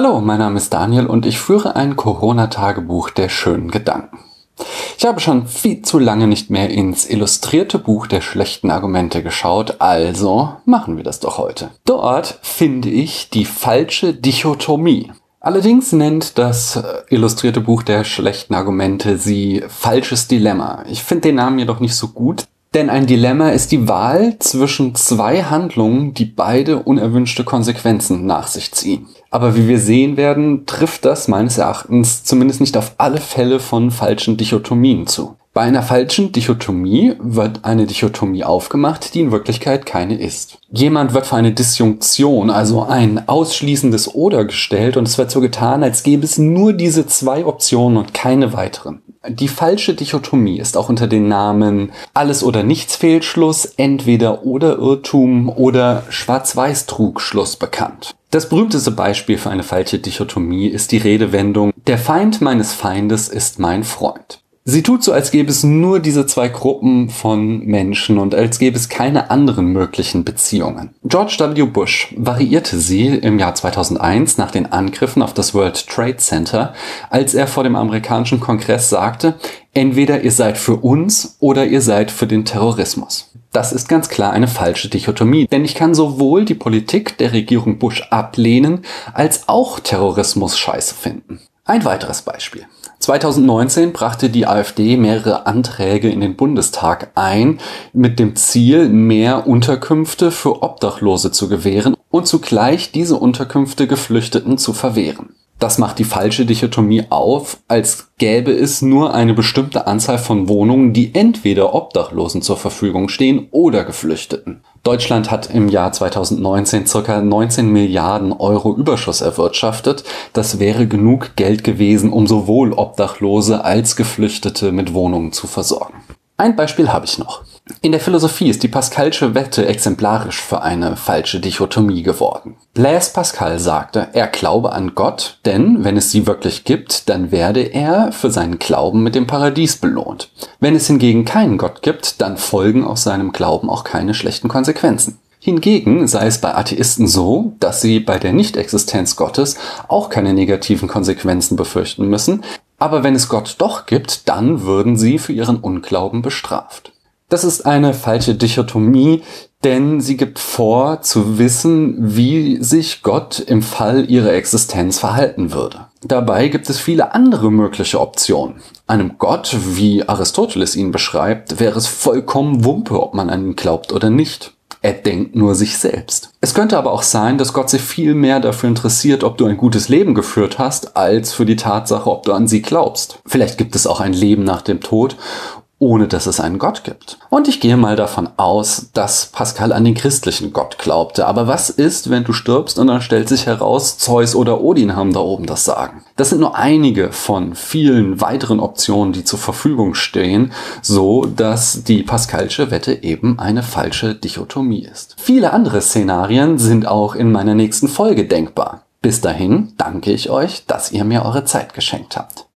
Hallo, mein Name ist Daniel und ich führe ein Corona-Tagebuch der schönen Gedanken. Ich habe schon viel zu lange nicht mehr ins illustrierte Buch der schlechten Argumente geschaut, also machen wir das doch heute. Dort finde ich die falsche Dichotomie. Allerdings nennt das äh, illustrierte Buch der schlechten Argumente sie falsches Dilemma. Ich finde den Namen jedoch nicht so gut, denn ein Dilemma ist die Wahl zwischen zwei Handlungen, die beide unerwünschte Konsequenzen nach sich ziehen. Aber wie wir sehen werden, trifft das meines Erachtens zumindest nicht auf alle Fälle von falschen Dichotomien zu. Bei einer falschen Dichotomie wird eine Dichotomie aufgemacht, die in Wirklichkeit keine ist. Jemand wird für eine Disjunktion, also ein ausschließendes Oder gestellt und es wird so getan, als gäbe es nur diese zwei Optionen und keine weiteren. Die falsche Dichotomie ist auch unter den Namen Alles oder Nichts Fehlschluss, Entweder oder Irrtum oder Schwarz-Weiß Trugschluss bekannt. Das berühmteste Beispiel für eine falsche Dichotomie ist die Redewendung Der Feind meines Feindes ist mein Freund. Sie tut so, als gäbe es nur diese zwei Gruppen von Menschen und als gäbe es keine anderen möglichen Beziehungen. George W. Bush variierte sie im Jahr 2001 nach den Angriffen auf das World Trade Center, als er vor dem amerikanischen Kongress sagte, entweder ihr seid für uns oder ihr seid für den Terrorismus. Das ist ganz klar eine falsche Dichotomie, denn ich kann sowohl die Politik der Regierung Bush ablehnen, als auch Terrorismus scheiße finden. Ein weiteres Beispiel. 2019 brachte die AfD mehrere Anträge in den Bundestag ein, mit dem Ziel, mehr Unterkünfte für Obdachlose zu gewähren und zugleich diese Unterkünfte Geflüchteten zu verwehren. Das macht die falsche Dichotomie auf, als gäbe es nur eine bestimmte Anzahl von Wohnungen, die entweder Obdachlosen zur Verfügung stehen oder Geflüchteten. Deutschland hat im Jahr 2019 ca. 19 Milliarden Euro Überschuss erwirtschaftet. Das wäre genug Geld gewesen, um sowohl Obdachlose als Geflüchtete mit Wohnungen zu versorgen. Ein Beispiel habe ich noch. In der Philosophie ist die Pascalsche Wette exemplarisch für eine falsche Dichotomie geworden. Blaise Pascal sagte, er glaube an Gott, denn wenn es sie wirklich gibt, dann werde er für seinen Glauben mit dem Paradies belohnt. Wenn es hingegen keinen Gott gibt, dann folgen aus seinem Glauben auch keine schlechten Konsequenzen. Hingegen sei es bei Atheisten so, dass sie bei der Nichtexistenz Gottes auch keine negativen Konsequenzen befürchten müssen, aber wenn es Gott doch gibt, dann würden sie für ihren Unglauben bestraft. Das ist eine falsche Dichotomie, denn sie gibt vor zu wissen, wie sich Gott im Fall ihrer Existenz verhalten würde. Dabei gibt es viele andere mögliche Optionen. Einem Gott, wie Aristoteles ihn beschreibt, wäre es vollkommen Wumpe, ob man an ihn glaubt oder nicht. Er denkt nur sich selbst. Es könnte aber auch sein, dass Gott sich viel mehr dafür interessiert, ob du ein gutes Leben geführt hast, als für die Tatsache, ob du an sie glaubst. Vielleicht gibt es auch ein Leben nach dem Tod ohne dass es einen Gott gibt. Und ich gehe mal davon aus, dass Pascal an den christlichen Gott glaubte. Aber was ist, wenn du stirbst und dann stellt sich heraus, Zeus oder Odin haben da oben das Sagen? Das sind nur einige von vielen weiteren Optionen, die zur Verfügung stehen, so dass die Pascalsche Wette eben eine falsche Dichotomie ist. Viele andere Szenarien sind auch in meiner nächsten Folge denkbar. Bis dahin danke ich euch, dass ihr mir eure Zeit geschenkt habt.